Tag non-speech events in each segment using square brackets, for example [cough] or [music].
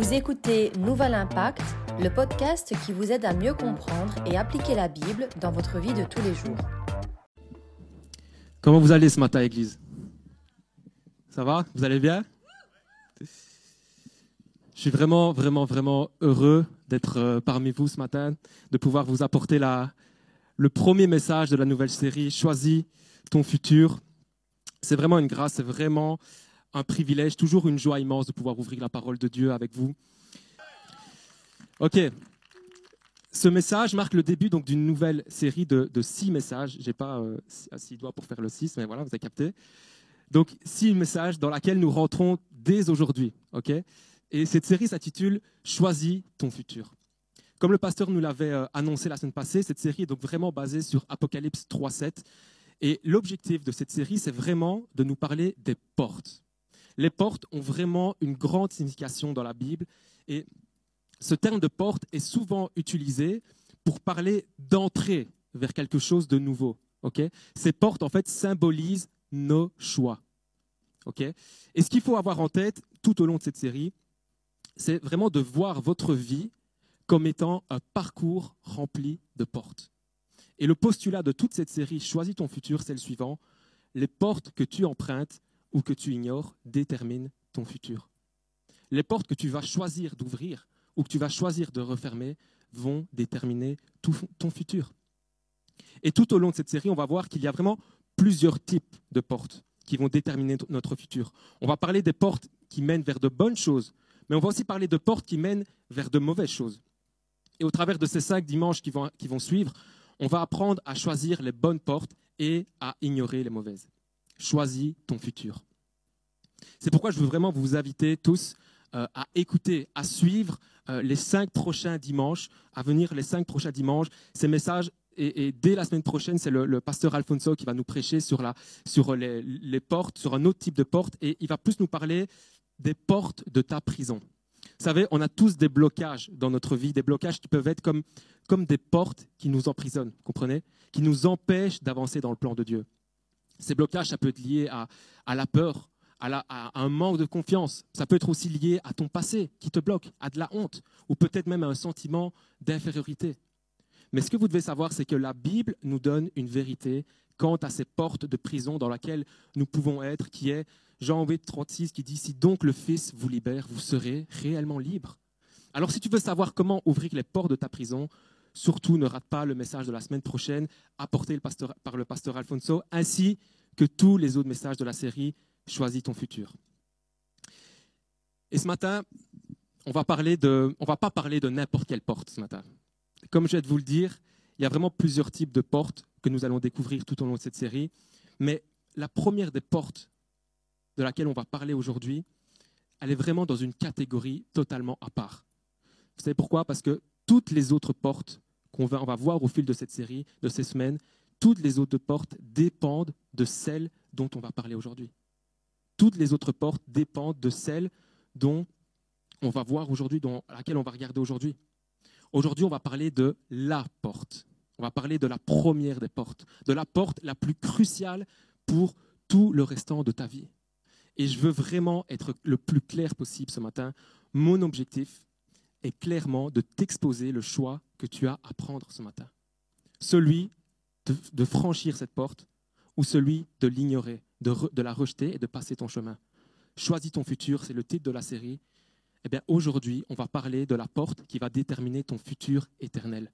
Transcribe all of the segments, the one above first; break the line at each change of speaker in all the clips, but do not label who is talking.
Vous écoutez Nouvel Impact, le podcast qui vous aide à mieux comprendre et appliquer la Bible dans votre vie de tous les jours.
Comment vous allez ce matin, Église? Ça va? Vous allez bien? Je suis vraiment, vraiment, vraiment heureux d'être euh, parmi vous ce matin, de pouvoir vous apporter la, le premier message de la nouvelle série, Choisis ton futur. C'est vraiment une grâce, c'est vraiment un privilège, toujours une joie immense de pouvoir ouvrir la parole de Dieu avec vous. Ok, ce message marque le début donc d'une nouvelle série de, six messages. J'ai pas euh, six doigts pour faire le six, mais voilà, vous avez capté. Donc six messages dans lesquels nous rentrons dès aujourd'hui. Ok, et cette série s'intitule Choisis ton futur. Comme le pasteur nous l'avait euh, annoncé la semaine passée, cette série est donc vraiment basée sur Apocalypse 3.7. Et l'objectif de cette série, c'est vraiment de nous parler des portes les portes ont vraiment une grande signification dans la Bible. Et ce terme de porte est souvent utilisé pour parler d'entrée vers quelque chose de nouveau. Ces portes, en fait, symbolisent nos choix. Et ce qu'il faut avoir en tête tout au long de cette série, c'est vraiment de voir votre vie comme étant un parcours rempli de portes. Et le postulat de toute cette série, Choisis ton futur, c'est le suivant. Les portes que tu empruntes ou que tu ignores déterminent ton futur. Les portes que tu vas choisir d'ouvrir ou que tu vas choisir de refermer vont déterminer ton futur. Et tout au long de cette série, on va voir qu'il y a vraiment plusieurs types de portes qui vont déterminer notre futur. On va parler des portes qui mènent vers de bonnes choses, mais on va aussi parler de portes qui mènent vers de mauvaises choses. Et au travers de ces cinq dimanches qui vont suivre, on va apprendre à choisir les bonnes portes et à ignorer les mauvaises. Choisis ton futur. C'est pourquoi je veux vraiment vous inviter tous euh, à écouter, à suivre euh, les cinq prochains dimanches, à venir les cinq prochains dimanches. Ces messages, et, dès la semaine prochaine, c'est le, pasteur Alfonso qui va nous prêcher sur, la, sur les, les, portes, sur un autre type de porte, et il va plus nous parler des portes de ta prison. Vous savez, on a tous des blocages dans notre vie, des blocages qui peuvent être comme, comme des portes qui nous emprisonnent, comprenez? Qui nous empêchent d'avancer dans le plan de Dieu. Ces blocages, ça peut être lié à, la peur, à, un manque de confiance. Ça peut être aussi lié à ton passé qui te bloque, à de la honte, ou peut-être même à un sentiment d'infériorité. Mais ce que vous devez savoir, c'est que la Bible nous donne une vérité quant à ces portes de prison dans lesquelles nous pouvons être, qui est Jean 8, 36, qui dit Si donc le Fils vous libère, vous serez réellement libre. Alors si tu veux savoir comment ouvrir les portes de ta prison, surtout ne rate pas le message de la semaine prochaine apporté par le pasteur Alfonso, ainsi que tous les autres messages de la série Choisis ton futur. Et ce matin, on va parler de, on va pas parler de n'importe quelle porte ce matin. Comme je vais vous le dire, il y a vraiment plusieurs types de portes que nous allons découvrir tout au long de cette série. Mais la première des portes de laquelle on va parler aujourd'hui, elle est vraiment dans une catégorie totalement à part. Vous savez pourquoi? Parce que toutes les autres portes va, on va voir au fil de cette série, de ces semaines, toutes les autres portes dépendent de celles dont on va parler aujourd'hui. Toutes les autres portes dépendent de celles dont on va voir aujourd'hui, à laquelle on va regarder aujourd'hui. Aujourd'hui, on va parler de la porte. On va parler de la première des portes, de la porte la plus cruciale pour tout le restant de ta vie. Et je veux vraiment être le plus clair possible ce matin. Mon objectif est clairement de t'exposer le choix que tu as à prendre ce matin. Celui de, franchir cette porte ou celui de l'ignorer de, la rejeter et de passer ton chemin. Choisis ton futur, c'est le titre de la série. Eh bien, aujourd'hui, on va parler de la porte qui va déterminer ton futur éternel.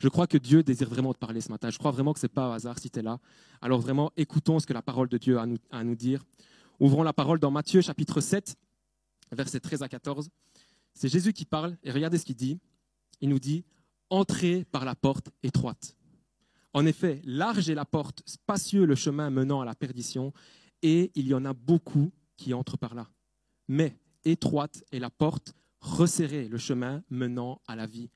Je crois que Dieu désire vraiment te parler ce matin. Je crois vraiment que ce n'est pas un hasard si tu es là. Alors vraiment, écoutons ce que la parole de Dieu a à nous, à nous dire. Ouvrons la parole dans Matthieu chapitre 7, versets 13 à 14. C'est Jésus qui parle et regardez ce qu'il dit. Il nous dit, entrez par la porte étroite. En effet, large est la porte, spacieux le chemin menant à la perdition, et il y en a beaucoup qui entrent par là. Mais étroite est la porte, resserré le chemin menant à la vie,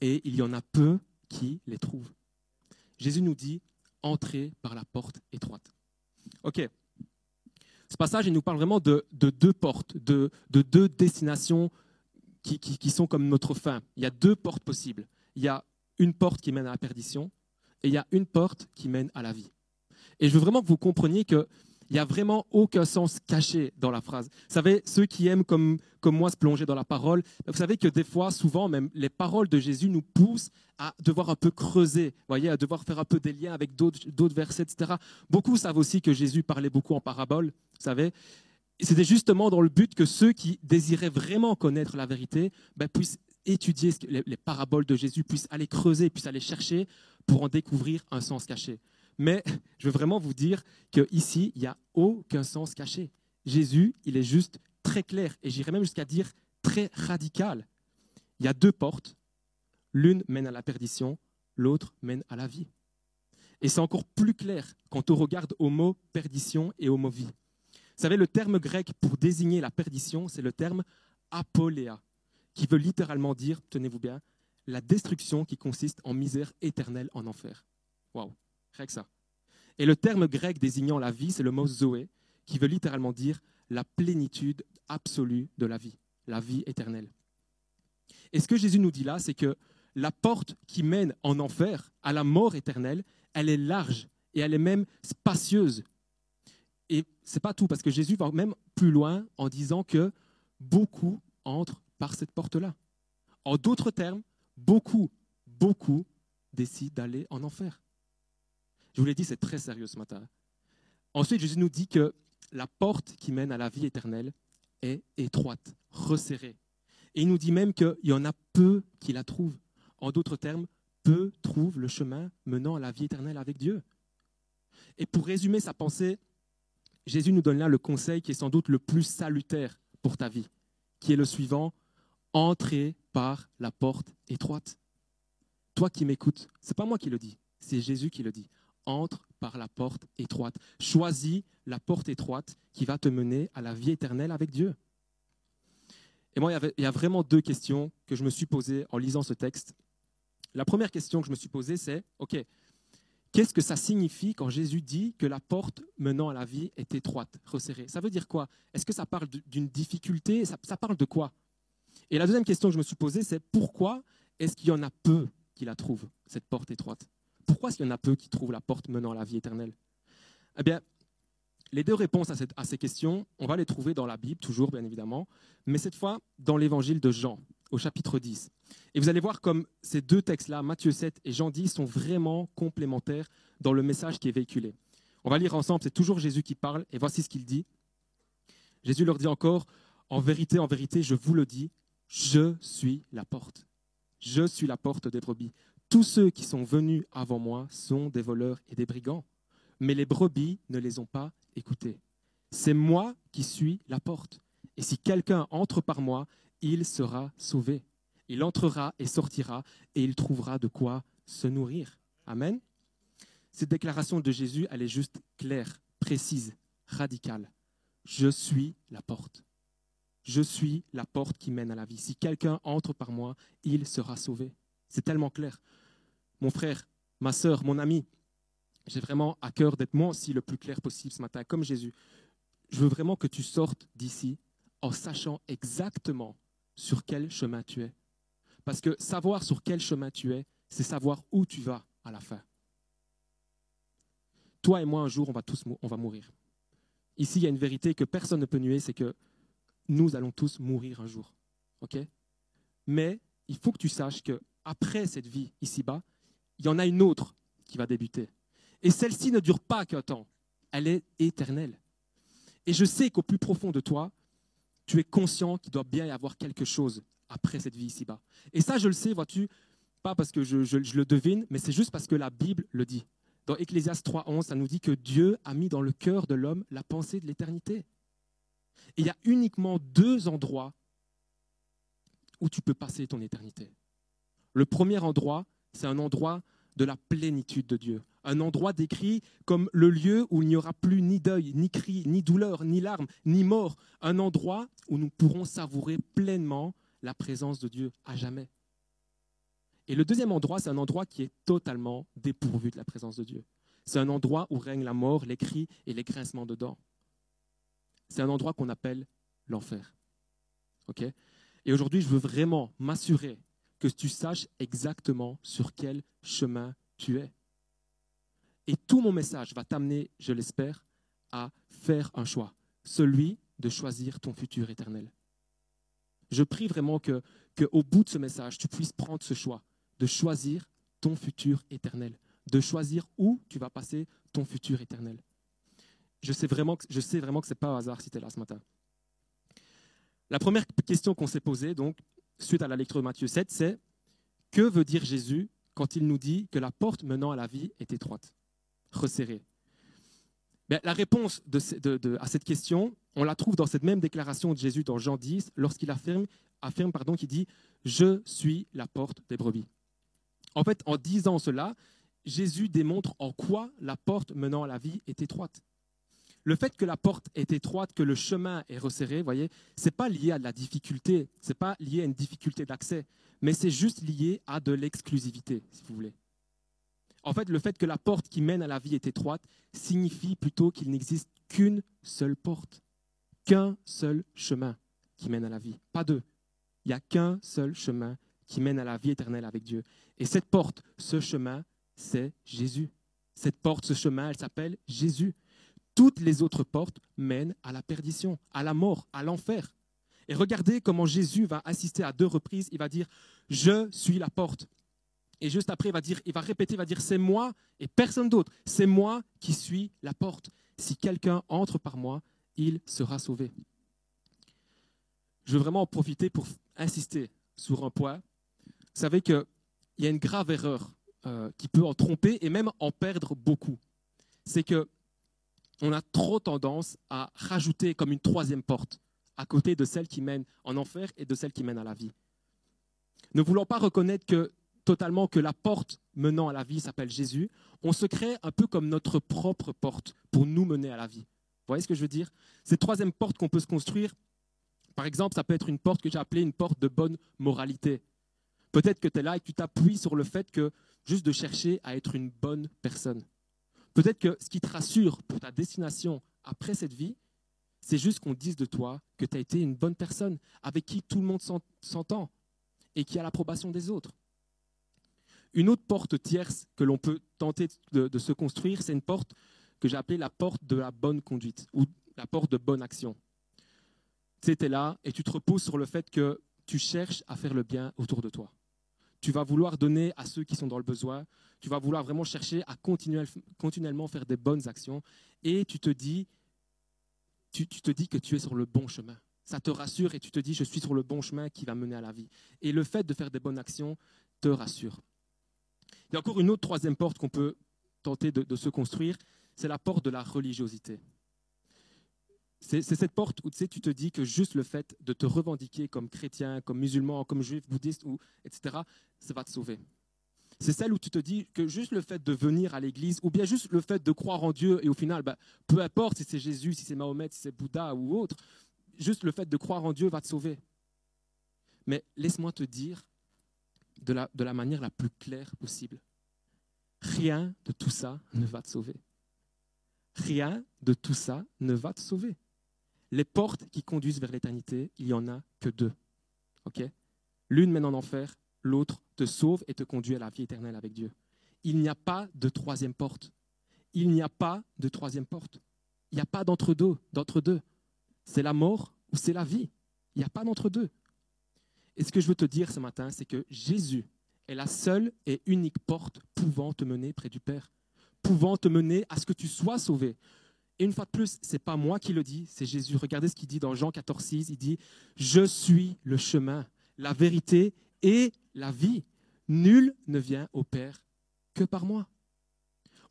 et il y en a peu qui les trouvent. Jésus nous dit, entrez par la porte étroite. Ok. Ce passage, il nous parle vraiment de, deux portes, de, deux destinations qui, sont comme notre fin. Il y a deux portes possibles. Il y a une porte qui mène à la perdition et il y a une porte qui mène à la vie. Et je veux vraiment que vous compreniez qu'il Il n'y a vraiment aucun sens caché dans la phrase. Vous savez, ceux qui aiment comme, comme moi se plonger dans la parole, vous savez que des fois, souvent même, les paroles de Jésus nous poussent à devoir un peu creuser, voyez, à devoir faire un peu des liens avec d'autres versets, etc. Beaucoup savent aussi que Jésus parlait beaucoup en parabole, vous savez. C'était justement dans le but que ceux qui désiraient vraiment connaître la vérité ben, puissent étudier les, les paraboles de Jésus, puissent aller creuser, puissent aller chercher pour en découvrir un sens caché. Mais je veux vraiment vous dire qu'ici, il n'y a aucun sens caché. Jésus, il est juste très clair, et j'irais même jusqu'à dire très radical. Il y a deux portes. L'une mène à la perdition, l'autre mène à la vie. Et c'est encore plus clair quand on regarde au mot perdition et au mot vie. Vous savez, le terme grec pour désigner la perdition, c'est le terme apoléa, qui veut littéralement dire, tenez-vous bien, la destruction qui consiste en misère éternelle en enfer. Waouh! Rien que ça. Et le terme grec désignant la vie, c'est le mot zoé, qui veut littéralement dire la plénitude absolue de la vie, la vie éternelle. Et ce que Jésus nous dit là, c'est que la porte qui mène en enfer, à la mort éternelle, elle est large et elle est même spacieuse. Et c'est pas tout, parce que Jésus va même plus loin en disant que beaucoup entrent par cette porte-là. En d'autres termes, beaucoup, beaucoup décident d'aller en enfer. Je vous l'ai dit, c'est très sérieux ce matin. Ensuite, Jésus nous dit que la porte qui mène à la vie éternelle est étroite, resserrée. Et il nous dit même qu'il y en a peu qui la trouvent. En d'autres termes, peu trouvent le chemin menant à la vie éternelle avec Dieu. Et pour résumer sa pensée, Jésus nous donne là le conseil qui est sans doute le plus salutaire pour ta vie, qui est le suivant entrez par la porte étroite. Toi qui m'écoutes, c'est pas moi qui le dis, c'est Jésus qui le dit entre par la porte étroite. Choisis la porte étroite qui va te mener à la vie éternelle avec Dieu. Et moi, il y, a vraiment deux questions que je me suis posées en lisant ce texte. La première question que je me suis posée, c'est, OK, qu'est-ce que ça signifie quand Jésus dit que la porte menant à la vie est étroite, resserrée? Ça veut dire quoi? Est-ce que ça parle d'une difficulté? Ça, parle de quoi? Et la deuxième question que je me suis posée, c'est pourquoi est-ce qu'il y en a peu qui la trouvent, cette porte étroite? Pourquoi est-ce qu'il y en a peu qui trouvent la porte menant à la vie éternelle? Eh bien, les deux réponses à, ces questions, on va les trouver dans la Bible, toujours bien évidemment, mais cette fois dans l'évangile de Jean, au chapitre 10. Et vous allez voir comme ces deux textes-là, Matthieu 7 et Jean 10, sont vraiment complémentaires dans le message qui est véhiculé. On va lire ensemble, c'est toujours Jésus qui parle, et voici ce qu'il dit. Jésus leur dit encore, en vérité, en vérité, je vous le dis, je suis la porte. Je suis la porte des brebis. Tous ceux qui sont venus avant moi sont des voleurs et des brigands, mais les brebis ne les ont pas écoutés. C'est moi qui suis la porte. Et si quelqu'un entre par moi, il sera sauvé. Il entrera et sortira, et il trouvera de quoi se nourrir. Amen. Cette déclaration de Jésus, elle est juste claire, précise, radicale. Je suis la porte. Je suis la porte qui mène à la vie. Si quelqu'un entre par moi, il sera sauvé. C'est tellement clair mon frère, ma sœur, mon ami, j'ai vraiment à cœur d'être moi aussi le plus clair possible ce matin, comme Jésus. Je veux vraiment que tu sortes d'ici en sachant exactement sur quel chemin tu es. Parce que savoir sur quel chemin tu es, c'est savoir où tu vas à la fin. Toi et moi, un jour, on va tous on va mourir. Ici, il y a une vérité que personne ne peut nuer, c'est que nous allons tous mourir un jour. OK? Mais il faut que tu saches que après cette vie ici-bas, il y en a une autre qui va débuter. Et celle-ci ne dure pas qu'un temps, elle est éternelle. Et je sais qu'au plus profond de toi, tu es conscient qu'il doit bien y avoir quelque chose après cette vie ici-bas. Et ça, je le sais, vois-tu, pas parce que je, le devine, mais c'est juste parce que la Bible le dit. Dans Ecclésias 3.11, ça nous dit que Dieu a mis dans le cœur de l'homme la pensée de l'éternité. Et il y a uniquement deux endroits où tu peux passer ton éternité. Le premier endroit, c'est un endroit de la plénitude de Dieu. Un endroit décrit comme le lieu où il n'y aura plus ni deuil, ni cri, ni douleur, ni larmes, ni mort. Un endroit où nous pourrons savourer pleinement la présence de Dieu à jamais. Et le deuxième endroit, c'est un endroit qui est totalement dépourvu de la présence de Dieu. C'est un endroit où règne la mort, les cris et les grincements de dents. C'est un endroit qu'on appelle l'enfer. et aujourd'hui, je veux vraiment m'assurer que tu saches exactement sur quel chemin tu es. Et tout mon message va t'amener, je l'espère, à faire un choix, celui de choisir ton futur éternel. Je prie vraiment que, que au bout de ce message, tu puisses prendre ce choix de choisir ton futur éternel, de choisir où tu vas passer ton futur éternel. Je sais vraiment que, je sais vraiment que ce n'est pas au hasard si tu es là ce matin. La première question qu'on s'est posée, donc, suite à la lecture de Matthieu 7, c'est que veut dire Jésus quand il nous dit que la porte menant à la vie est étroite, resserrée ben, La réponse à cette question, on la trouve dans cette même déclaration de Jésus dans Jean 10, lorsqu'il affirme, affirme pardon, qu'il dit Je suis la porte des brebis. En fait, en disant cela, Jésus démontre en quoi la porte menant à la vie est étroite. Le fait que la porte est étroite, que le chemin est resserré, voyez, c'est pas lié à de la difficulté, c'est pas lié à une difficulté d'accès, mais c'est juste lié à de l'exclusivité, si vous voulez. En fait, le fait que la porte qui mène à la vie est étroite signifie plutôt qu'il n'existe qu'une seule porte, qu'un seul chemin qui mène à la vie, pas deux. Il n'y a qu'un seul chemin qui mène à la vie éternelle avec Dieu. Et cette porte, ce chemin, c'est Jésus. Cette porte, ce chemin, elle s'appelle Jésus. Toutes les autres portes mènent à la perdition, à la mort, à l'enfer. Et regardez comment Jésus va assister à deux reprises. Il va dire Je suis la porte. Et juste après, il va, dire, va répéter, il va dire C'est moi et personne d'autre. C'est moi qui suis la porte. Si quelqu'un entre par moi, il sera sauvé. Je veux vraiment en profiter pour insister sur un point. Vous savez qu'il y a une grave erreur euh, qui peut en tromper et même en perdre beaucoup. C'est que on a trop tendance à rajouter comme une troisième porte à côté de celle qui mène en enfer et de celle qui mène à la vie. Ne voulant pas reconnaître que totalement que la porte menant à la vie s'appelle Jésus, on se crée un peu comme notre propre porte pour nous mener à la vie. Vous voyez ce que je veux dire? Cette troisième porte qu'on peut se construire, par exemple, ça peut être une porte que j'ai appelée une porte de bonne moralité. Peut-être que tu es là et que tu t'appuies sur le fait que juste de chercher à être une bonne personne. Peut-être que ce qui te rassure pour ta destination après cette vie, c'est juste qu'on dise de toi que tu as été une bonne personne avec qui tout le monde s'entend et qui a l'approbation des autres. Une autre porte tierce que l'on peut tenter de, se construire, c'est une porte que j'ai appelée la porte de la bonne conduite ou la porte de bonne action. Tu es là et tu te reposes sur le fait que tu cherches à faire le bien autour de toi. Tu vas vouloir donner à ceux qui sont dans le besoin. Tu vas vouloir vraiment chercher à continuellement faire des bonnes actions. Et tu te dis, tu, te dis que tu es sur le bon chemin. Ça te rassure et tu te dis, je suis sur le bon chemin qui va mener à la vie. Et le fait de faire des bonnes actions te rassure. Il y a encore une autre troisième porte qu'on peut tenter de se construire, c'est la porte de la religiosité. C'est cette porte où tu, tu te dis que juste le fait de te revendiquer comme chrétien, comme musulman, comme juif, bouddhiste, ou, etc., ça va te sauver. C'est celle où tu te dis que juste le fait de venir à l'église, ou bien juste le fait de croire en Dieu, et au final, bah, peu importe si c'est Jésus, si c'est Mahomet, si c'est Bouddha ou autre, juste le fait de croire en Dieu va te sauver. Mais laisse-moi te dire de la manière la plus claire possible, rien de tout ça ne va te sauver. Rien de tout ça ne va te sauver les portes qui conduisent vers l'éternité, il n'y en a que deux. L'une mène en enfer, l'autre te sauve et te conduit à la vie éternelle avec Dieu. Il n'y a pas de troisième porte. Il n'y a pas de troisième porte. Il n'y a pas d'entre-deux. d'entre-deux. C'est la mort ou c'est la vie. Il n'y a pas d'entre-deux. Et ce que je veux te dire ce matin, c'est que Jésus est la seule et unique porte pouvant te mener près du Père, pouvant te mener à ce que tu sois sauvé, et une fois de plus, ce n'est pas moi qui le dis, c'est Jésus. Regardez ce qu'il dit dans Jean 14, 6. Il dit Je suis le chemin, la vérité et la vie. Nul ne vient au Père que par moi.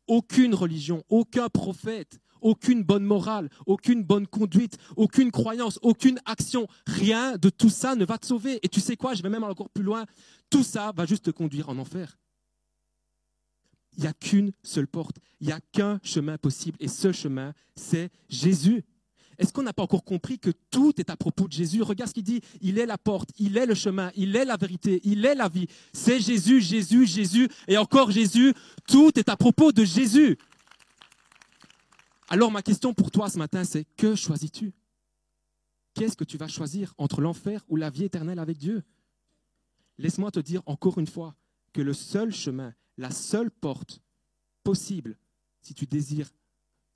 Aucune religion, aucun prophète, aucune bonne morale, aucune bonne conduite, aucune croyance, aucune action, rien de tout ça ne va te sauver. Et tu sais quoi, je vais même encore plus loin, tout ça va juste te conduire en enfer il n'y a qu'une seule porte, il n'y a qu'un chemin possible, et ce chemin, c'est Jésus. Est-ce qu'on n'a pas encore compris que tout est à propos de Jésus? Regarde ce qu'il dit, il est la porte, il est le chemin, il est la vérité, il est la vie. C'est Jésus, Jésus, Jésus, et encore Jésus, tout est à propos de Jésus. Alors ma question pour toi ce matin, c'est que choisis-tu? Qu'est-ce que tu vas choisir entre l'enfer ou la vie éternelle avec Dieu? Laisse-moi te dire encore une fois que le seul chemin, la seule porte possible, si tu désires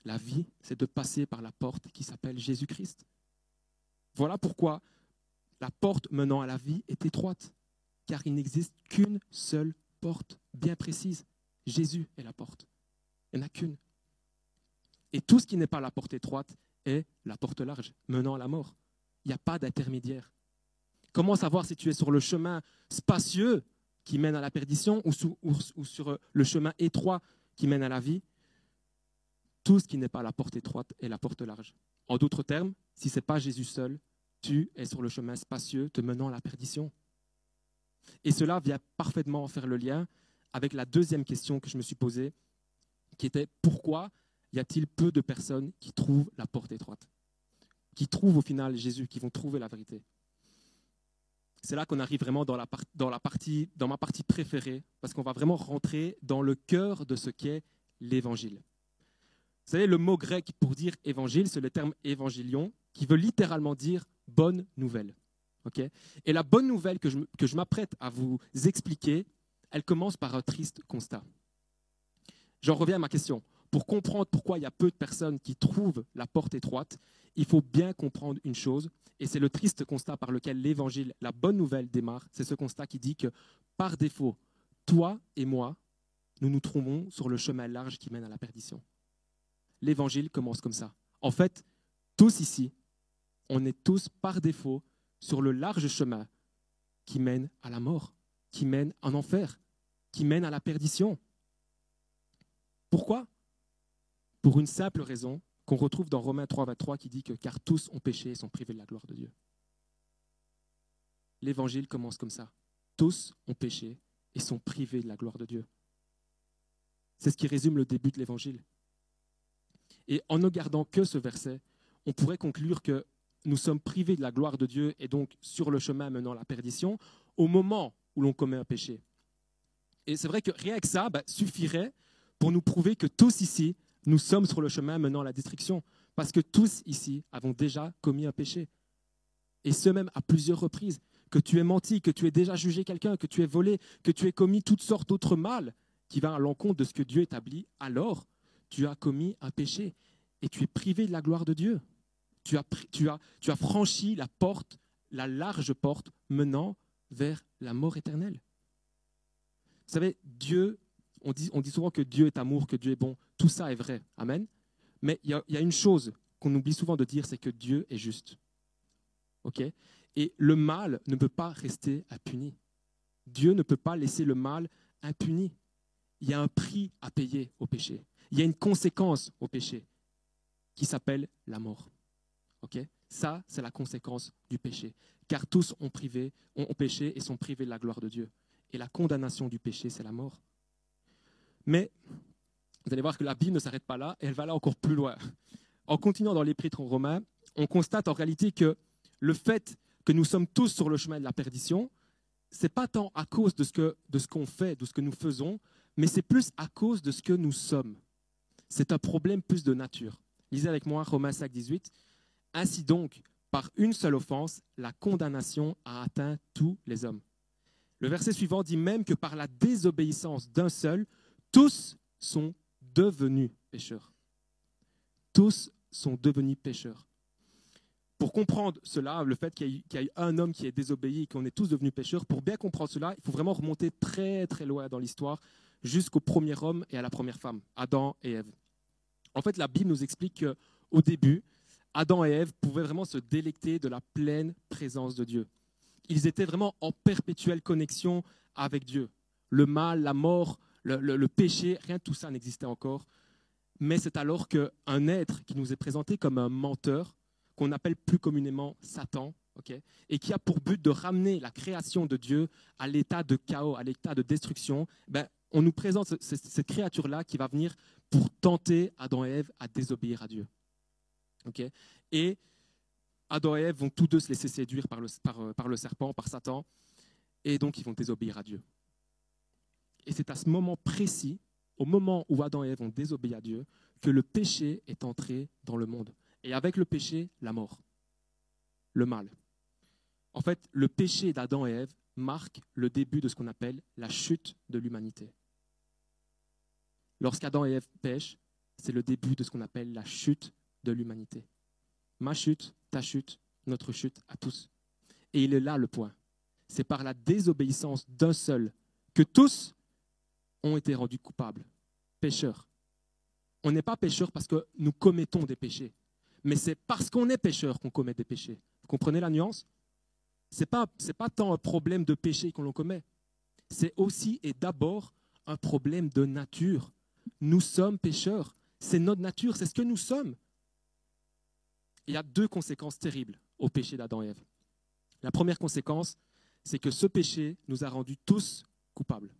la vie, c'est de passer par la porte qui s'appelle Jésus-Christ. Voilà pourquoi la porte menant à la vie est étroite, car il n'existe qu'une seule porte bien précise. Jésus est la porte. Il n'y en a qu'une. Et tout ce qui n'est pas la porte étroite est la porte large, menant à la mort. Il n'y a pas d'intermédiaire. Comment savoir si tu es sur le chemin spacieux qui mène à la perdition ou, sur le chemin étroit qui mène à la vie Tout ce qui n'est pas la porte étroite est la porte large. En d'autres termes, si ce n'est pas Jésus seul, tu es sur le chemin spacieux te menant à la perdition. Et cela vient parfaitement faire le lien avec la deuxième question que je me suis posée, qui était pourquoi y a-t-il peu de personnes qui trouvent la porte étroite, qui trouvent au final Jésus, qui vont trouver la vérité? C'est là qu'on arrive vraiment dans, ma partie préférée, parce qu'on va vraiment rentrer dans le cœur de ce qu'est l'évangile. Vous savez, le mot grec pour dire évangile, c'est le terme évangélion, qui veut littéralement dire bonne nouvelle. Et la bonne nouvelle que je m'apprête à vous expliquer, elle commence par un triste constat. J'en reviens à ma question. Pour comprendre pourquoi il y a peu de personnes qui trouvent la porte étroite, il faut bien comprendre une chose, et c'est le triste constat par lequel l'évangile, la bonne nouvelle démarre, c'est ce constat qui dit que par défaut, toi et moi, nous nous trouvons sur le chemin large qui mène à la perdition. L'évangile commence comme ça. En fait, tous ici, on est tous par défaut sur le large chemin qui mène à la mort, qui mène en enfer, qui mène à la perdition. Pourquoi? Pour une simple raison qu'on retrouve dans Romains 3, 23 qui dit que car tous ont péché et sont privés de la gloire de Dieu. L'évangile commence comme ça. Tous ont péché et sont privés de la gloire de Dieu. C'est ce qui résume le début de l'évangile. Et en ne gardant que ce verset, on pourrait conclure que nous sommes privés de la gloire de Dieu et donc sur le chemin menant à la perdition au moment où l'on commet un péché. Et c'est vrai que rien que ça bah, suffirait pour nous prouver que tous ici, nous sommes sur le chemin menant à la destruction. Parce que tous ici avons déjà commis un péché. Et ce même à plusieurs reprises. Que tu aies menti, que tu aies déjà jugé quelqu'un, que tu aies volé, que tu aies commis toutes sortes d'autres mal qui va à l'encontre de ce que Dieu établit, alors tu as commis un péché et tu es privé de la gloire de Dieu. Tu as, tu as, tu as franchi la porte, la large porte menant vers la mort éternelle. Vous savez, Dieu, on dit, souvent que Dieu est amour, que Dieu est bon. Tout ça est vrai. Amen. Mais il y, a une chose qu'on oublie souvent de dire, c'est que Dieu est juste. OK? Et le mal ne peut pas rester impuni. Dieu ne peut pas laisser le mal impuni. Il y a un prix à payer au péché. Il y a une conséquence au péché qui s'appelle la mort. OK? Ça, c'est la conséquence du péché. Car tous ont, privé, ont péché et sont privés de la gloire de Dieu. Et la condamnation du péché, c'est la mort. Mais vous allez voir que la Bible ne s'arrête pas là, et elle va là encore plus loin. En continuant dans l'épître aux Romains, on constate en réalité que le fait que nous sommes tous sur le chemin de la perdition, c'est pas tant à cause de ce que de ce qu'on fait, de ce que nous faisons, mais c'est plus à cause de ce que nous sommes. C'est un problème plus de nature. Lisez avec moi Romains 5, 18. Ainsi donc, par une seule offense, la condamnation a atteint tous les hommes. Le verset suivant dit même que par la désobéissance d'un seul, tous sont devenus pécheurs. Tous sont devenus pécheurs. Pour comprendre cela, le fait qu'il y, ait un homme qui est désobéi et qu'on est tous devenus pécheurs, pour bien comprendre cela, il faut vraiment remonter très très loin dans l'histoire, jusqu'au premier homme et à la première femme, Adam et Ève. En fait, la Bible nous explique qu'au début, Adam et Ève pouvaient vraiment se délecter de la pleine présence de Dieu ils étaient vraiment en perpétuelle connexion avec Dieu. Le mal, la mort, le, péché, rien de tout ça n'existait encore. Mais c'est alors qu'un être qui nous est présenté comme un menteur, qu'on appelle plus communément Satan, et qui a pour but de ramener la création de Dieu à l'état de chaos, à l'état de destruction, ben, on nous présente cette, créature-là qui va venir pour tenter Adam et Ève à désobéir à Dieu. et Adam et Ève vont tous deux se laisser séduire par le, par, le serpent, par Satan, et donc ils vont désobéir à Dieu. Et c'est à ce moment précis, au moment où Adam et Ève ont désobéi à Dieu, que le péché est entré dans le monde. Et avec le péché, la mort, le mal. En fait, le péché d'Adam et Ève marque le début de ce qu'on appelle la chute de l'humanité. Lorsqu'Adam et Ève pêchent, c'est le début de ce qu'on appelle la chute de l'humanité. Ma chute, ta chute, notre chute à tous. Et il est là le point. C'est par la désobéissance d'un seul que tous ont été rendus coupables, pécheurs. On n'est pas pécheurs parce que nous commettons des péchés, mais c'est parce qu'on est pécheurs qu'on commet des péchés. Vous comprenez la nuance? Ce n'est pas, pas tant un problème de péché qu'on l'on commet, c'est aussi et d'abord un problème de nature. Nous sommes pécheurs, c'est notre nature, c'est ce que nous sommes. Il y a deux conséquences terribles au péché d'Adam et Ève. La première conséquence, c'est que ce péché nous a rendus tous coupables.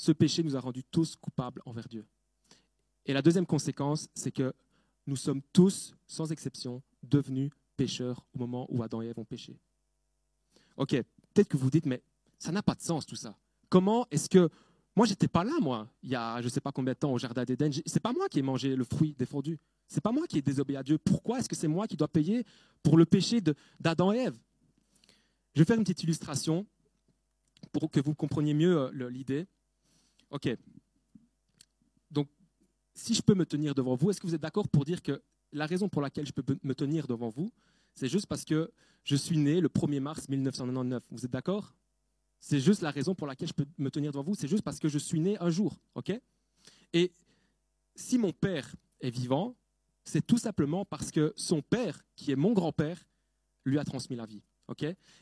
Ce péché nous a rendus tous coupables envers Dieu. Et la deuxième conséquence, c'est que nous sommes tous, sans exception, devenus pécheurs au moment où Adam et Ève ont péché. Ok, peut-être que vous dites, mais ça n'a pas de sens tout ça. Comment est-ce que moi j'étais pas là moi il y a je ne sais pas combien de temps au jardin d'Éden. C'est pas moi qui ai mangé le fruit défendu. C'est pas moi qui ai désobéi à Dieu. Pourquoi est-ce que c'est moi qui dois payer pour le péché d'Adam et Ève? Je vais faire une petite illustration pour que vous compreniez mieux euh, l'idée. Ok. Donc, si je peux me tenir devant vous, est-ce que vous êtes d'accord pour dire que la raison pour laquelle je peux me tenir devant vous, c'est juste parce que je suis né le 1er mars 1999. Vous êtes d'accord? C'est juste la raison pour laquelle je peux me tenir devant vous, c'est juste parce que je suis né un jour. ok? Et si mon père est vivant, c'est tout simplement parce que son père, qui est mon grand-père, lui a transmis la vie.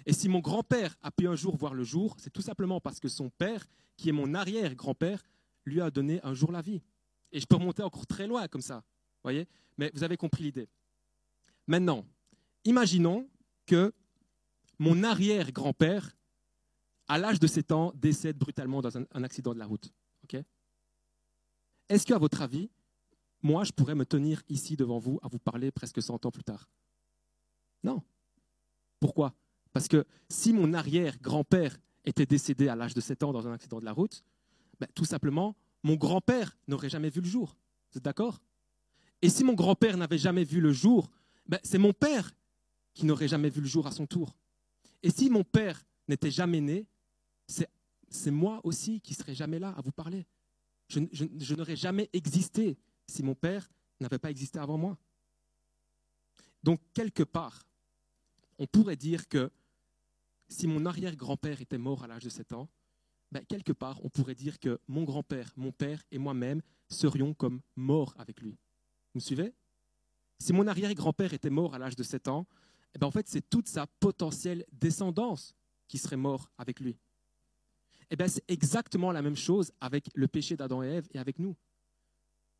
Et si mon grand-père a pu un jour voir le jour, c'est tout simplement parce que son père, qui est mon arrière-grand-père, lui a donné un jour la vie. Et je peux remonter encore très loin comme ça. voyez? Mais vous avez compris l'idée. Maintenant, imaginons que mon arrière-grand-père, à l'âge de 7 ans, décède brutalement dans un, accident de la route. Est-ce qu'à votre avis, moi, je pourrais me tenir ici devant vous à vous parler presque 100 ans plus tard? Non. Pourquoi? Parce que si mon arrière-grand-père était décédé à l'âge de 7 ans dans un accident de la route, ben, tout simplement, mon grand-père n'aurait jamais vu le jour. Vous êtes d'accord? Et si mon grand-père n'avait jamais vu le jour, ben, c'est mon père qui n'aurait jamais vu le jour à son tour. Et si mon père n'était jamais né, c'est moi aussi qui serais jamais là à vous parler. je n'aurais jamais existé si mon père n'avait pas existé avant moi. Donc, quelque part, on pourrait dire que si mon arrière-grand-père était mort à l'âge de 7 ans, ben, quelque part, on pourrait dire que mon grand-père, mon père et moi-même serions comme morts avec lui. Vous me suivez? Si mon arrière-grand-père était mort à l'âge de 7 ans, eh ben, en fait, c'est toute sa potentielle descendance qui serait mort avec lui. Eh ben, c'est exactement la même chose avec le péché d'Adam et Ève et avec nous.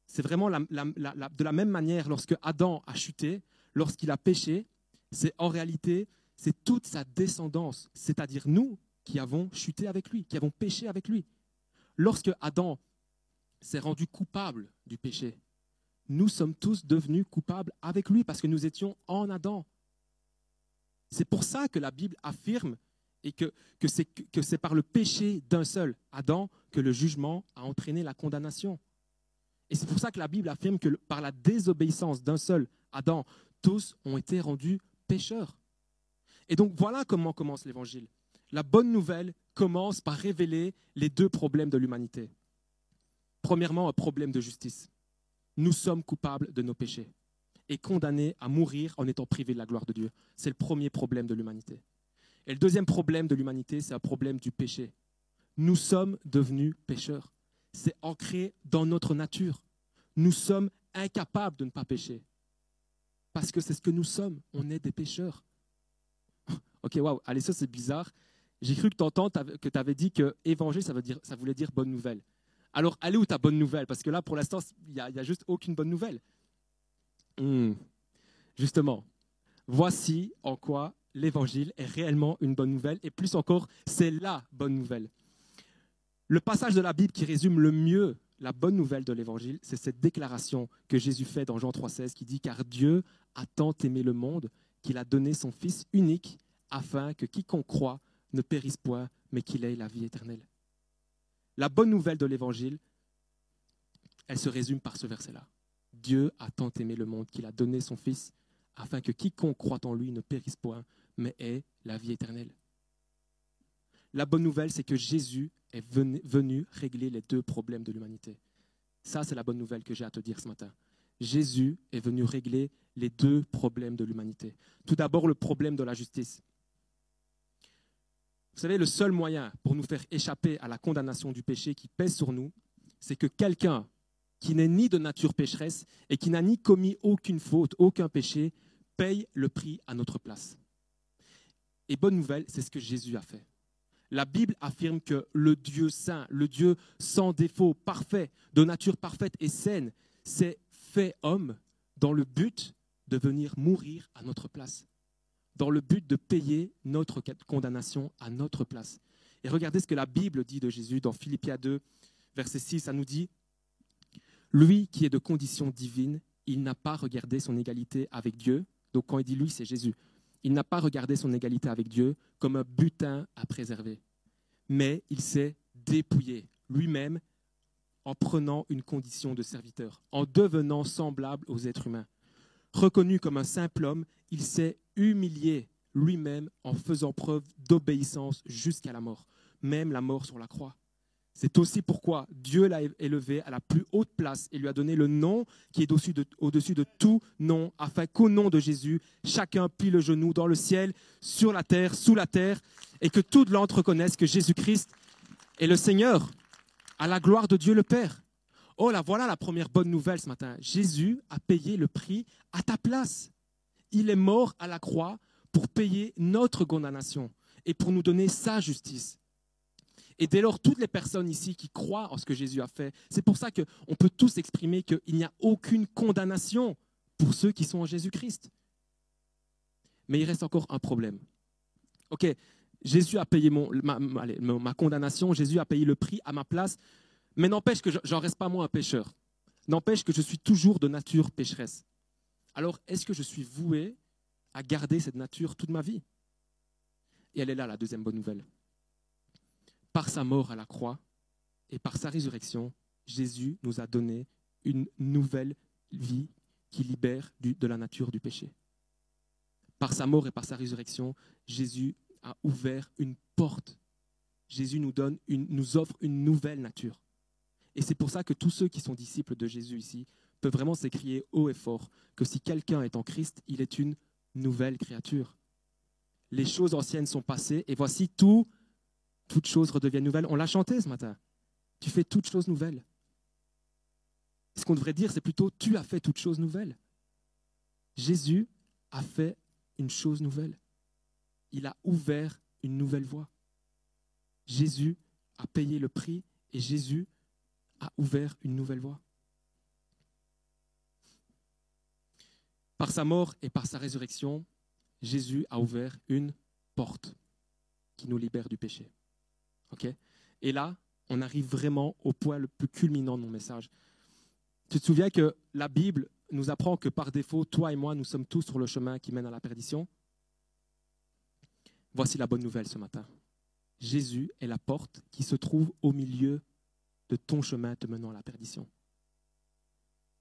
C'est vraiment de la même manière lorsque Adam a chuté, lorsqu'il a péché, c'est en réalité, c'est toute sa descendance, c'est-à-dire nous qui avons chuté avec lui, qui avons péché avec lui. Lorsque Adam s'est rendu coupable du péché, nous sommes tous devenus coupables avec lui parce que nous étions en Adam. C'est pour ça que la Bible affirme que c'est par le péché d'un seul, Adam, que le jugement a entraîné la condamnation. Et c'est pour ça que la Bible affirme que par la désobéissance d'un seul Adam, tous ont été rendus pécheurs. Et donc voilà comment commence l'évangile. La bonne nouvelle commence par révéler les deux problèmes de l'humanité. Premièrement, un problème de justice. Nous sommes coupables de nos péchés et condamnés à mourir en étant privés de la gloire de Dieu. C'est le premier problème de l'humanité. Et le deuxième problème de l'humanité, c'est un problème du péché. Nous sommes devenus pécheurs c'est ancré dans notre nature. Nous sommes incapables de ne pas pécher. Parce que c'est ce que nous sommes. On est des pécheurs. [laughs] ok, waouh, allez, ça c'est bizarre. J'ai cru que tu que tu avais dit que évangile, ça, voulait dire bonne nouvelle. Alors, allez où ta bonne nouvelle? Parce que là, pour l'instant, il n'y a, juste aucune bonne nouvelle. Hmm. Justement, voici en quoi l'évangile est réellement une bonne nouvelle. Et plus encore, c'est la bonne nouvelle. Le passage de la Bible qui résume le mieux la bonne nouvelle de l'Évangile, c'est cette déclaration que Jésus fait dans Jean 3,16 qui dit Car Dieu a tant aimé le monde qu'il a donné son Fils unique afin que quiconque croit ne périsse point, mais qu'il ait la vie éternelle. La bonne nouvelle de l'Évangile, elle se résume par ce verset-là. Dieu a tant aimé le monde qu'il a donné son Fils afin que quiconque croit en lui ne périsse point, mais ait la vie éternelle. La bonne nouvelle, c'est que Jésus est venu, régler les deux problèmes de l'humanité. Ça, c'est la bonne nouvelle que j'ai à te dire ce matin. Jésus est venu régler les deux problèmes de l'humanité. Tout d'abord, le problème de la justice. Vous savez, le seul moyen pour nous faire échapper à la condamnation du péché qui pèse sur nous, c'est que quelqu'un qui n'est ni de nature pécheresse et qui n'a ni commis aucune faute, aucun péché, paye le prix à notre place. Et bonne nouvelle, c'est ce que Jésus a fait. La Bible affirme que le Dieu saint, le Dieu sans défaut, parfait, de nature parfaite et saine, s'est fait homme dans le but de venir mourir à notre place, dans le but de payer notre condamnation à notre place. Et regardez ce que la Bible dit de Jésus dans Philippiens 2, verset 6, ça nous dit, Lui qui est de condition divine, il n'a pas regardé son égalité avec Dieu. Donc quand il dit lui, c'est Jésus. Il n'a pas regardé son égalité avec Dieu comme un butin à préserver, mais il s'est dépouillé lui-même en prenant une condition de serviteur, en devenant semblable aux êtres humains. Reconnu comme un simple homme, il s'est humilié lui-même en faisant preuve d'obéissance jusqu'à la mort, même la mort sur la croix. C'est aussi pourquoi Dieu l'a élevé à la plus haute place et lui a donné le nom qui est au-dessus de, tout nom, afin qu'au nom de Jésus, chacun plie le genou dans le ciel, sur la terre, sous la terre, et que toute l'entre reconnaisse que Jésus-Christ est le Seigneur, à la gloire de Dieu le Père. Oh là, voilà la première bonne nouvelle ce matin. Jésus a payé le prix à ta place. Il est mort à la croix pour payer notre condamnation et pour nous donner sa justice. Et dès lors, toutes les personnes ici qui croient en ce que Jésus a fait, c'est pour ça qu'on peut tous exprimer qu'il n'y a aucune condamnation pour ceux qui sont en Jésus-Christ. Mais il reste encore un problème. Ok, Jésus a payé mon, ma, condamnation, Jésus a payé le prix à ma place, mais n'empêche que j'en reste pas moins un pécheur. N'empêche que je suis toujours de nature pécheresse. Alors, est-ce que je suis voué à garder cette nature toute ma vie? Et elle est là, la deuxième bonne nouvelle par sa mort à la croix et par sa résurrection, Jésus nous a donné une nouvelle vie qui libère de la nature du péché. Par sa mort et par sa résurrection, Jésus a ouvert une porte. Jésus nous, donne une, nous offre une nouvelle nature. Et c'est pour ça que tous ceux qui sont disciples de Jésus ici peuvent vraiment s'écrier haut et fort que si quelqu'un est en Christ, il est une nouvelle créature. Les choses anciennes sont passées et voici tout toutes choses redeviennent nouvelles. On l'a chanté ce matin. Tu fais toutes choses nouvelles. Ce qu'on devrait dire, c'est plutôt tu as fait toutes choses nouvelles. Jésus a fait une chose nouvelle. Il a ouvert une nouvelle voie. Jésus a payé le prix et Jésus a ouvert une nouvelle voie. Par sa mort et par sa résurrection, Jésus a ouvert une porte qui nous libère du péché. Et là, on arrive vraiment au point le plus culminant de mon message. Tu te souviens que la Bible nous apprend que par défaut, toi et moi, nous sommes tous sur le chemin qui mène à la perdition? Voici la bonne nouvelle ce matin. Jésus est la porte qui se trouve au milieu de ton chemin te menant à la perdition.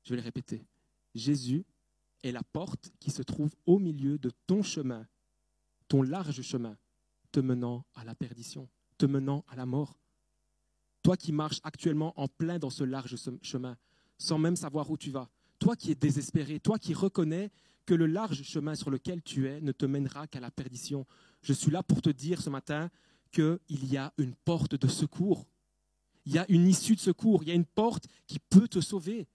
Je vais le répéter. Jésus est la porte qui se trouve au milieu de ton chemin, ton large chemin te menant à la perdition te menant à la mort. Toi qui marches actuellement en plein dans ce large chemin, sans même savoir où tu vas. Toi qui es désespéré, toi qui reconnais que le large chemin sur lequel tu es ne te mènera qu'à la perdition. Je suis là pour te dire ce matin qu'il y a une porte de secours. Il y a une issue de secours. Il y a une porte qui peut te sauver.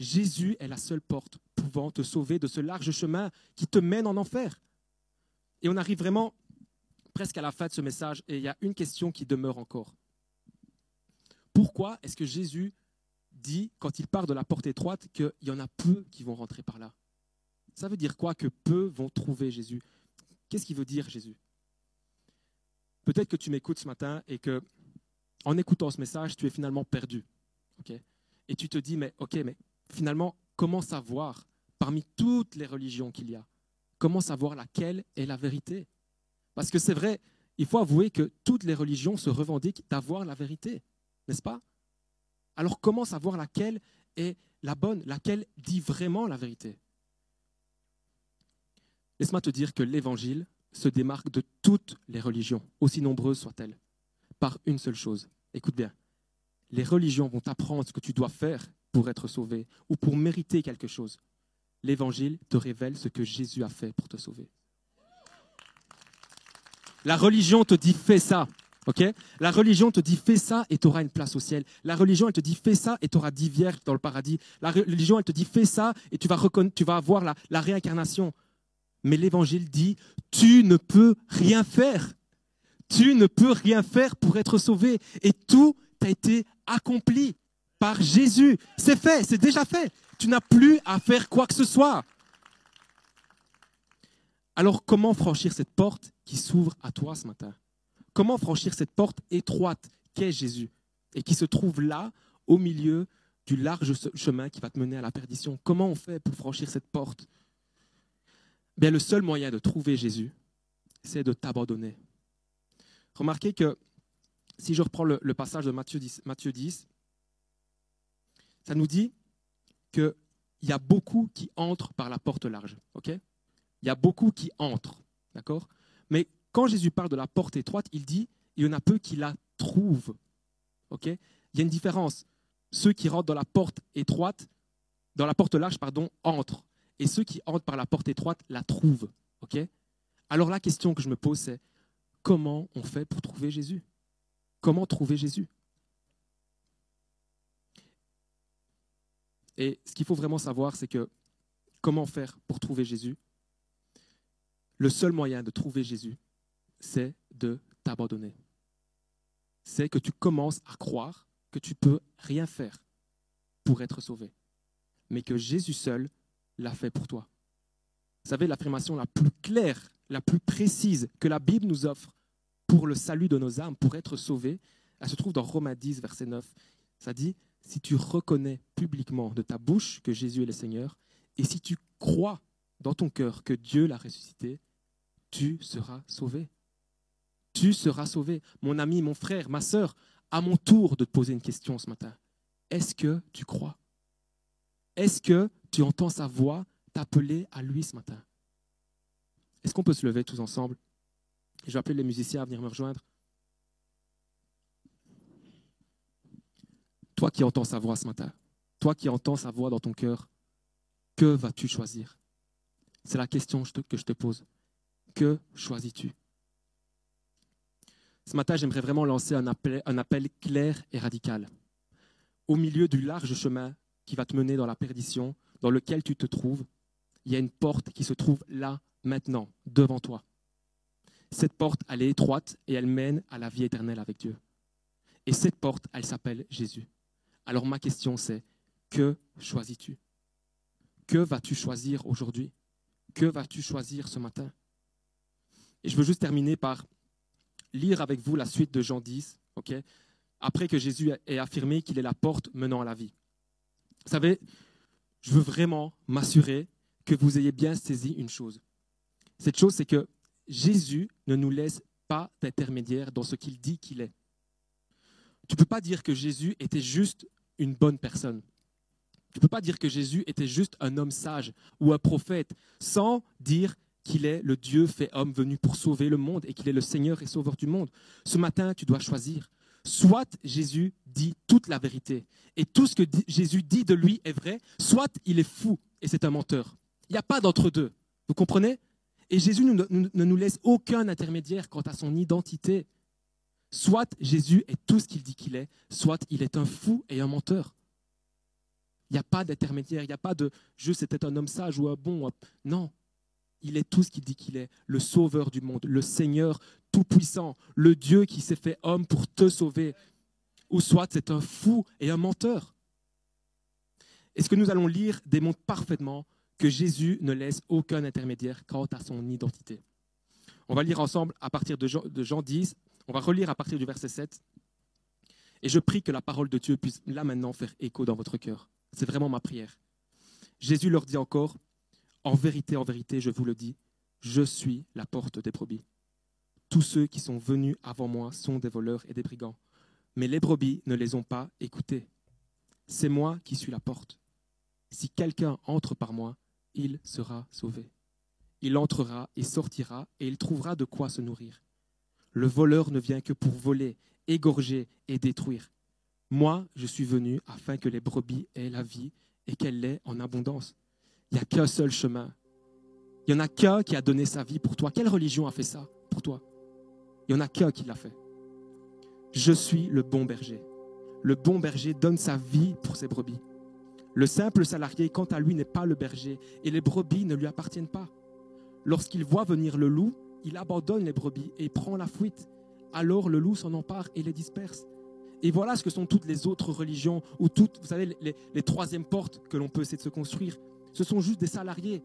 Jésus est la seule porte pouvant te sauver de ce large chemin qui te mène en enfer. Et on arrive vraiment presque à la fin de ce message et il y a une question qui demeure encore. Pourquoi est-ce que Jésus dit, quand il part de la porte étroite, qu'il y en a peu qui vont rentrer par là? Ça veut dire quoi que peu vont trouver Jésus? Qu'est-ce qu'il veut dire Jésus? Peut-être que tu m'écoutes ce matin et que, en écoutant ce message, tu es finalement perdu. et tu te dis, mais ok, mais finalement, comment savoir parmi toutes les religions qu'il y a Comment savoir laquelle est la vérité? Parce que c'est vrai, il faut avouer que toutes les religions se revendiquent d'avoir la vérité, n'est-ce pas? Alors comment savoir laquelle est la bonne, laquelle dit vraiment la vérité? Laisse-moi te dire que l'Évangile se démarque de toutes les religions, aussi nombreuses soient-elles, par une seule chose. Écoute bien. les religions vont t'apprendre ce que tu dois faire pour être sauvé ou pour mériter quelque chose. L'évangile te révèle ce que Jésus a fait pour te sauver. La religion te dit fais ça. ok? La religion te dit fais ça et tu auras une place au ciel. La religion, elle te dit fais ça et tu auras dix vierges dans le paradis. La religion, elle te dit fais ça et tu vas, tu vas avoir la, la réincarnation. Mais l'évangile dit tu ne peux rien faire. Tu ne peux rien faire pour être sauvé. Et tout a été accompli par Jésus. C'est fait, c'est déjà fait. Tu n'as plus à faire quoi que ce soit. Alors comment franchir cette porte qui s'ouvre à toi ce matin? Comment franchir cette porte étroite qu'est Jésus et qui se trouve là, au milieu du large chemin qui va te mener à la perdition? Comment on fait pour franchir cette porte Le seul moyen de trouver Jésus, c'est de t'abandonner. Remarquez que si je reprends le, passage de Matthieu 10, Matthieu 10, ça nous dit qu'il y a beaucoup qui entrent par la porte large. il y a beaucoup qui entrent. D'accord? Mais quand Jésus parle de la porte étroite, il dit il y en a peu qui la trouvent. il y a une différence. Ceux qui rentrent dans la porte étroite, dans la porte large, pardon, entrent. Et ceux qui entrent par la porte étroite la trouvent. ok? Alors la question que je me pose, c'est comment on fait pour trouver Jésus? Comment trouver Jésus? Et ce qu'il faut vraiment savoir, c'est que comment faire pour trouver Jésus? Le seul moyen de trouver Jésus, c'est de t'abandonner. C'est que tu commences à croire que tu peux rien faire pour être sauvé, mais que Jésus seul l'a fait pour toi. Vous savez, l'affirmation la plus claire, la plus précise que la Bible nous offre pour le salut de nos âmes, pour être sauvés, elle se trouve dans Romains 10, verset 9. Ça dit, si tu reconnais publiquement de ta bouche que Jésus est le Seigneur, et si tu crois dans ton cœur que Dieu l'a ressuscité, tu seras sauvé. Tu seras sauvé. Mon ami, mon frère, ma sœur, à mon tour de te poser une question ce matin. Est-ce que tu crois? Est-ce que tu entends sa voix t'appeler à lui ce matin? Est-ce qu'on peut se lever tous ensemble? Je vais appeler les musiciens à venir me rejoindre. Toi qui entends sa voix ce matin, toi qui entends sa voix dans ton cœur, que vas-tu choisir? C'est la question que je te pose. Que choisis-tu? Ce matin, j'aimerais vraiment lancer un appel, un appel clair et radical. Au milieu du large chemin qui va te mener dans la perdition, dans lequel tu te trouves, il y a une porte qui se trouve là, maintenant, devant toi. Cette porte, elle est étroite et elle mène à la vie éternelle avec Dieu. Et cette porte, elle s'appelle Jésus. Alors ma question c'est, que choisis-tu? Que vas-tu choisir aujourd'hui? Que vas-tu choisir ce matin? Et je veux juste terminer par lire avec vous la suite de Jean 10, ok? Après que Jésus ait affirmé qu'il est la porte menant à la vie. Vous savez, je veux vraiment m'assurer que vous ayez bien saisi une chose. Cette chose, c'est que Jésus ne nous laisse pas d'intermédiaire dans ce qu'il dit qu'il est. Tu ne peux pas dire que Jésus était juste une bonne personne. Tu ne peux pas dire que Jésus était juste un homme sage ou un prophète sans dire qu'il est le Dieu fait homme venu pour sauver le monde et qu'il est le Seigneur et Sauveur du monde. Ce matin, tu dois choisir. Soit Jésus dit toute la vérité et tout ce que Jésus dit de lui est vrai, soit il est fou et c'est un menteur. Il n'y a pas d'entre-deux. Vous comprenez? Et Jésus ne nous laisse aucun intermédiaire quant à son identité. Soit Jésus est tout ce qu'il dit qu'il est, soit il est un fou et un menteur. Il n'y a pas d'intermédiaire, il n'y a pas de je c'était un homme sage ou un bon. Non, il est tout ce qu'il dit qu'il est, le sauveur du monde, le Seigneur tout-puissant, le Dieu qui s'est fait homme pour te sauver. Ou soit c'est un fou et un menteur. Et ce que nous allons lire démontre parfaitement que Jésus ne laisse aucun intermédiaire quant à son identité? On va lire ensemble à partir de Jean, de Jean 10, on va relire à partir du verset 7. Et je prie que la parole de Dieu puisse là maintenant faire écho dans votre cœur. C'est vraiment ma prière. Jésus leur dit encore, En vérité, en vérité, je vous le dis, je suis la porte des brebis. Tous ceux qui sont venus avant moi sont des voleurs et des brigands, mais les brebis ne les ont pas écoutés. C'est moi qui suis la porte. Si quelqu'un entre par moi, il sera sauvé. Il entrera et sortira, et il trouvera de quoi se nourrir. Le voleur ne vient que pour voler, égorger et détruire. Moi, je suis venu afin que les brebis aient la vie et qu'elle l'ait en abondance. Il n'y a qu'un seul chemin. Il n'y en a qu'un qui a donné sa vie pour toi. Quelle religion a fait ça pour toi? Il n'y en a qu'un qui l'a fait. Je suis le bon berger. Le bon berger donne sa vie pour ses brebis. Le simple salarié, quant à lui, n'est pas le berger et les brebis ne lui appartiennent pas. Lorsqu'il voit venir le loup, il abandonne les brebis et prend la fuite. Alors le loup s'en empare et les disperse. Et voilà ce que sont toutes les autres religions, ou toutes, vous savez, les, les troisièmes portes que l'on peut essayer de se construire. Ce sont juste des salariés.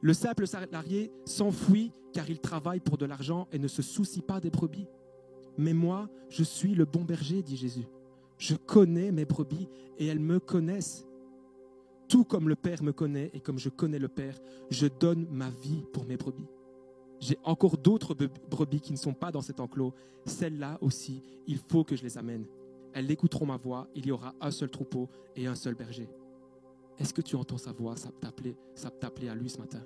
Le simple salarié s'enfuit car il travaille pour de l'argent et ne se soucie pas des brebis. Mais moi, je suis le bon berger, dit Jésus. Je connais mes brebis et elles me connaissent. Tout comme le Père me connaît et comme je connais le Père, je donne ma vie pour mes brebis. J'ai encore d'autres brebis qui ne sont pas dans cet enclos. Celles-là aussi, il faut que je les amène. Elles écouteront ma voix. Il y aura un seul troupeau et un seul berger. Est-ce que tu entends sa voix? Ça t'appeler, ça t'appeler à lui ce matin.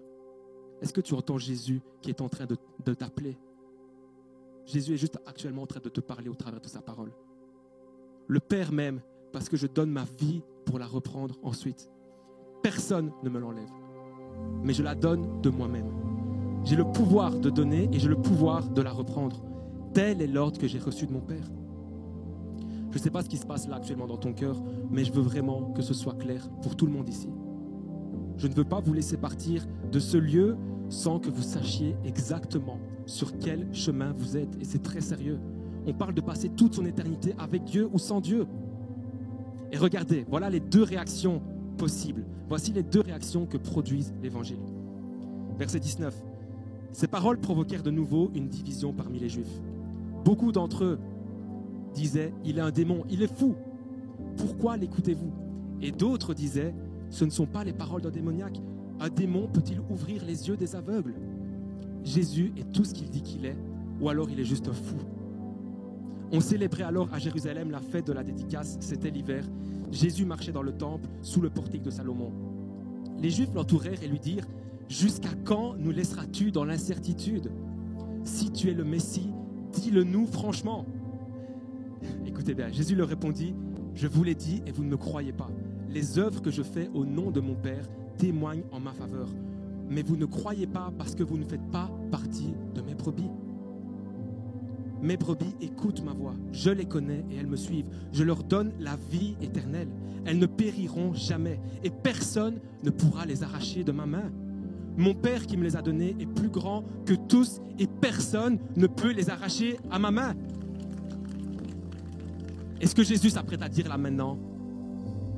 Est-ce que tu entends Jésus qui est en train de, t'appeler? Jésus est juste actuellement en train de te parler au travers de sa parole. Le Père même, parce que je donne ma vie pour la reprendre ensuite. Personne ne me l'enlève, mais je la donne de moi-même. J'ai le pouvoir de donner et j'ai le pouvoir de la reprendre. Tel est l'ordre que j'ai reçu de mon Père. Je ne sais pas ce qui se passe là actuellement dans ton cœur, mais je veux vraiment que ce soit clair pour tout le monde ici. Je ne veux pas vous laisser partir de ce lieu sans que vous sachiez exactement sur quel chemin vous êtes. Et c'est très sérieux. On parle de passer toute son éternité avec Dieu ou sans Dieu. Et regardez, voilà les deux réactions possibles. Voici les deux réactions que produisent l'Évangile. Verset 19. Ces paroles provoquèrent de nouveau une division parmi les Juifs. Beaucoup d'entre eux disaient, il est un démon, il est fou. Pourquoi l'écoutez-vous? Et d'autres disaient, ce ne sont pas les paroles d'un démoniaque. Un démon peut-il ouvrir les yeux des aveugles? Jésus est tout ce qu'il dit qu'il est, ou alors il est juste fou. On célébrait alors à Jérusalem la fête de la dédicace, c'était l'hiver. Jésus marchait dans le temple sous le portique de Salomon. Les Juifs l'entourèrent et lui dirent, Jusqu'à quand nous laisseras-tu dans l'incertitude? Si tu es le Messie, dis-le nous franchement. Écoutez bien, Jésus leur répondit, Je vous l'ai dit et vous ne me croyez pas. Les œuvres que je fais au nom de mon Père témoignent en ma faveur. Mais vous ne croyez pas parce que vous ne faites pas partie de mes brebis. Mes brebis écoutent ma voix, je les connais et elles me suivent. Je leur donne la vie éternelle. Elles ne périront jamais et personne ne pourra les arracher de ma main. Mon Père qui me les a donnés est plus grand que tous et personne ne peut les arracher à ma main. Et ce que Jésus s'apprête à dire là maintenant,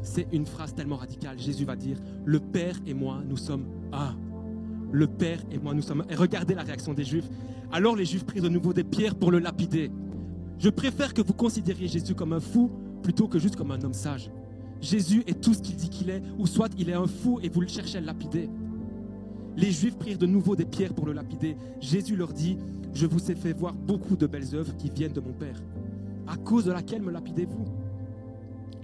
c'est une phrase tellement radicale. Jésus va dire, le Père et moi, nous sommes un. Le Père et moi, nous sommes un. Et regardez la réaction des Juifs. Alors les Juifs prirent de nouveau des pierres pour le lapider. Je préfère que vous considériez Jésus comme un fou plutôt que juste comme un homme sage. Jésus est tout ce qu'il dit qu'il est, ou soit il est un fou et vous le cherchez à le lapider. Les Juifs prirent de nouveau des pierres pour le lapider. Jésus leur dit, je vous ai fait voir beaucoup de belles œuvres qui viennent de mon Père. À cause de laquelle me lapidez-vous?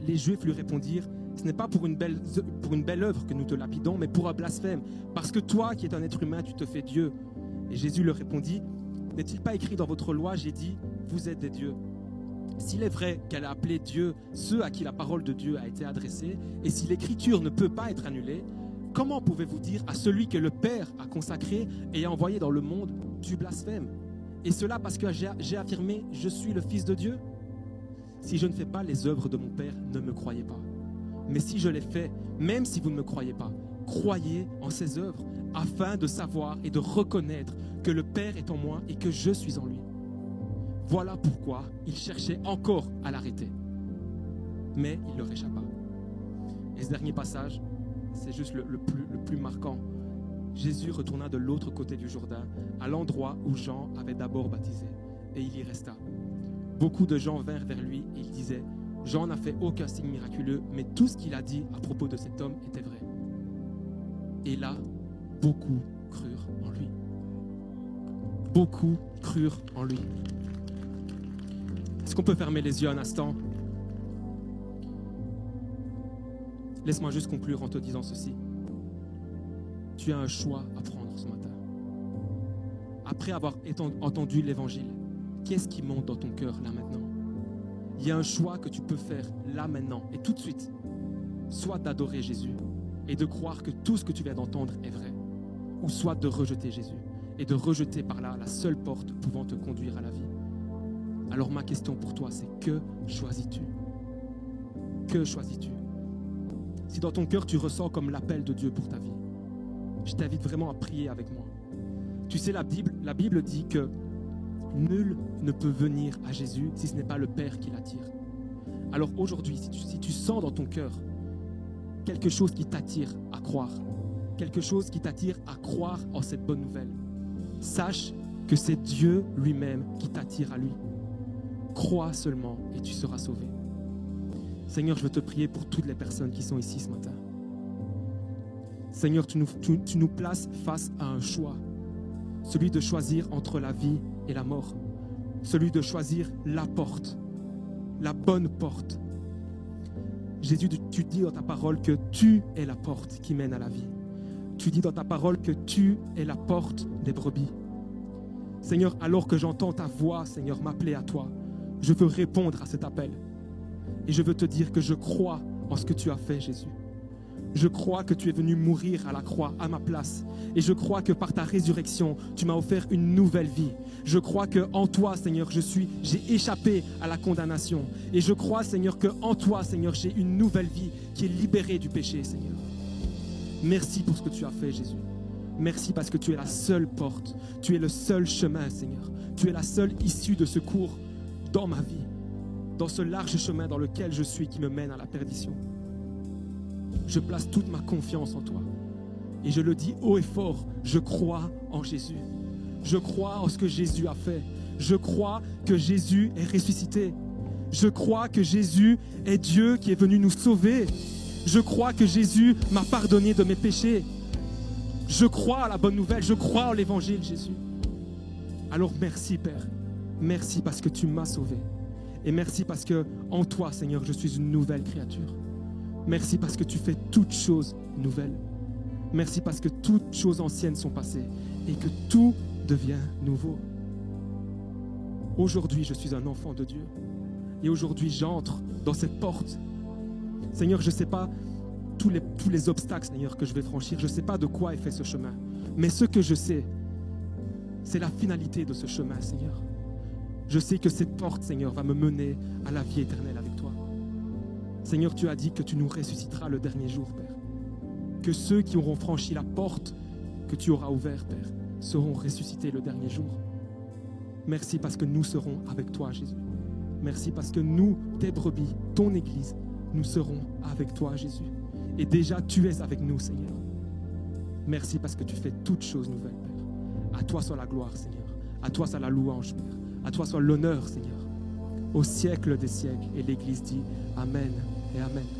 Les Juifs lui répondirent, ce n'est pas pour une, belle, pour œuvre que nous te lapidons, mais pour un blasphème. Parce que toi, qui es un être humain, tu te fais Dieu. Et Jésus leur répondit, n'est-il pas écrit dans votre loi, j'ai dit, vous êtes des dieux? S'il est vrai qu'elle a appelé Dieu ceux à qui la parole de Dieu a été adressée, et si l'écriture ne peut pas être annulée, comment pouvez-vous dire à celui que le Père a consacré et a envoyé dans le monde du blasphème? Et cela parce que j'ai affirmé, je suis le Fils de Dieu? Si je ne fais pas les œuvres de mon Père, ne me croyez pas. Mais si je les fais, même si vous ne me croyez pas, croyez en ses œuvres, afin de savoir et de reconnaître que le Père est en moi et que je suis en lui. Voilà pourquoi il cherchait encore à l'arrêter. Mais il leur échappa. Et ce dernier passage, c'est juste le, plus, le plus marquant. Jésus retourna de l'autre côté du Jourdain, à l'endroit où Jean avait d'abord baptisé, et il y resta. Beaucoup de gens vinrent vers lui et ils disaient, Jean n'a fait aucun signe miraculeux, mais tout ce qu'il a dit à propos de cet homme était vrai. Et là, beaucoup crurent en lui. Beaucoup crurent en lui. Est-ce qu'on peut fermer les yeux un instant? Laisse-moi juste conclure en te disant ceci. Tu as un choix à prendre ce matin. Après avoir entendu l'évangile, qu'est-ce qui monte dans ton cœur là maintenant? Il y a un choix que tu peux faire là maintenant et tout de suite. Soit d'adorer Jésus et de croire que tout ce que tu viens d'entendre est vrai, ou soit de rejeter Jésus et de rejeter par là la seule porte pouvant te conduire à la vie. Alors ma question pour toi, c'est que choisis-tu? Que choisis-tu? Si dans ton cœur tu ressens comme l'appel de Dieu pour ta vie, je t'invite vraiment à prier avec moi. Tu sais, la Bible, la Bible dit que nul ne peut venir à Jésus si ce n'est pas le Père qui l'attire. Alors aujourd'hui, si tu, sens dans ton cœur quelque chose qui t'attire à croire, quelque chose qui t'attire à croire en cette bonne nouvelle, sache que c'est Dieu lui-même qui t'attire à lui. Crois seulement et tu seras sauvé. Seigneur, je veux te prier pour toutes les personnes qui sont ici ce matin. Seigneur, tu nous, tu nous places face à un choix, celui de choisir entre la vie et la mort, celui de choisir la porte, la bonne porte. Jésus, tu- dis dans ta parole que tu es la porte qui mène à la vie. Tu dis dans ta parole que tu es la porte des brebis. Seigneur, alors que j'entends ta voix, Seigneur, m'appeler à toi, je veux répondre à cet appel. Et je veux te dire que je crois en ce que tu as fait, Jésus. Je crois que tu es venu mourir à la croix à ma place. Et je crois que par ta résurrection, tu m'as offert une nouvelle vie. Je crois que en toi, Seigneur, je suis, j'ai échappé à la condamnation. Et je crois, Seigneur, que en toi, Seigneur, j'ai une nouvelle vie qui est libérée du péché, Seigneur. Merci pour ce que tu as fait, Jésus. Merci parce que tu es la seule porte. Tu es le seul chemin, Seigneur. Tu es la seule issue de secours dans ma vie, dans ce large chemin dans lequel je suis qui me mène à la perdition. Je place toute ma confiance en toi. Et je le dis haut et fort, je crois en Jésus. Je crois en ce que Jésus a fait. Je crois que Jésus est ressuscité. Je crois que Jésus est Dieu qui est venu nous sauver. Je crois que Jésus m'a pardonné de mes péchés. Je crois à la bonne nouvelle. Je crois en l'évangile, Jésus. Alors merci, Père. Merci parce que tu m'as sauvé. Et merci parce que en toi, Seigneur, je suis une nouvelle créature. Merci parce que tu fais toutes choses nouvelles. Merci parce que toutes choses anciennes sont passées et que tout devient nouveau. Aujourd'hui, je suis un enfant de Dieu. Et aujourd'hui, j'entre dans cette porte. Seigneur, je ne sais pas tous les, obstacles, Seigneur, que je vais franchir. Je ne sais pas de quoi est fait ce chemin. Mais ce que je sais, c'est la finalité de ce chemin, Seigneur. Je sais que cette porte, Seigneur, va me mener à la vie éternelle. Seigneur, tu as dit que tu nous ressusciteras le dernier jour, Père. Que ceux qui auront franchi la porte que tu auras ouverte, Père, seront ressuscités le dernier jour. Merci parce que nous serons avec toi, Jésus. Merci parce que nous, tes brebis, ton Église, nous serons avec toi, Jésus. Et déjà, tu es avec nous, Seigneur. Merci parce que tu fais toutes choses nouvelles, Père. À toi soit la gloire, Seigneur. À toi soit la louange, Père. À toi soit l'honneur, Seigneur. Au siècle des siècles. Et l'Église dit Amen Amen.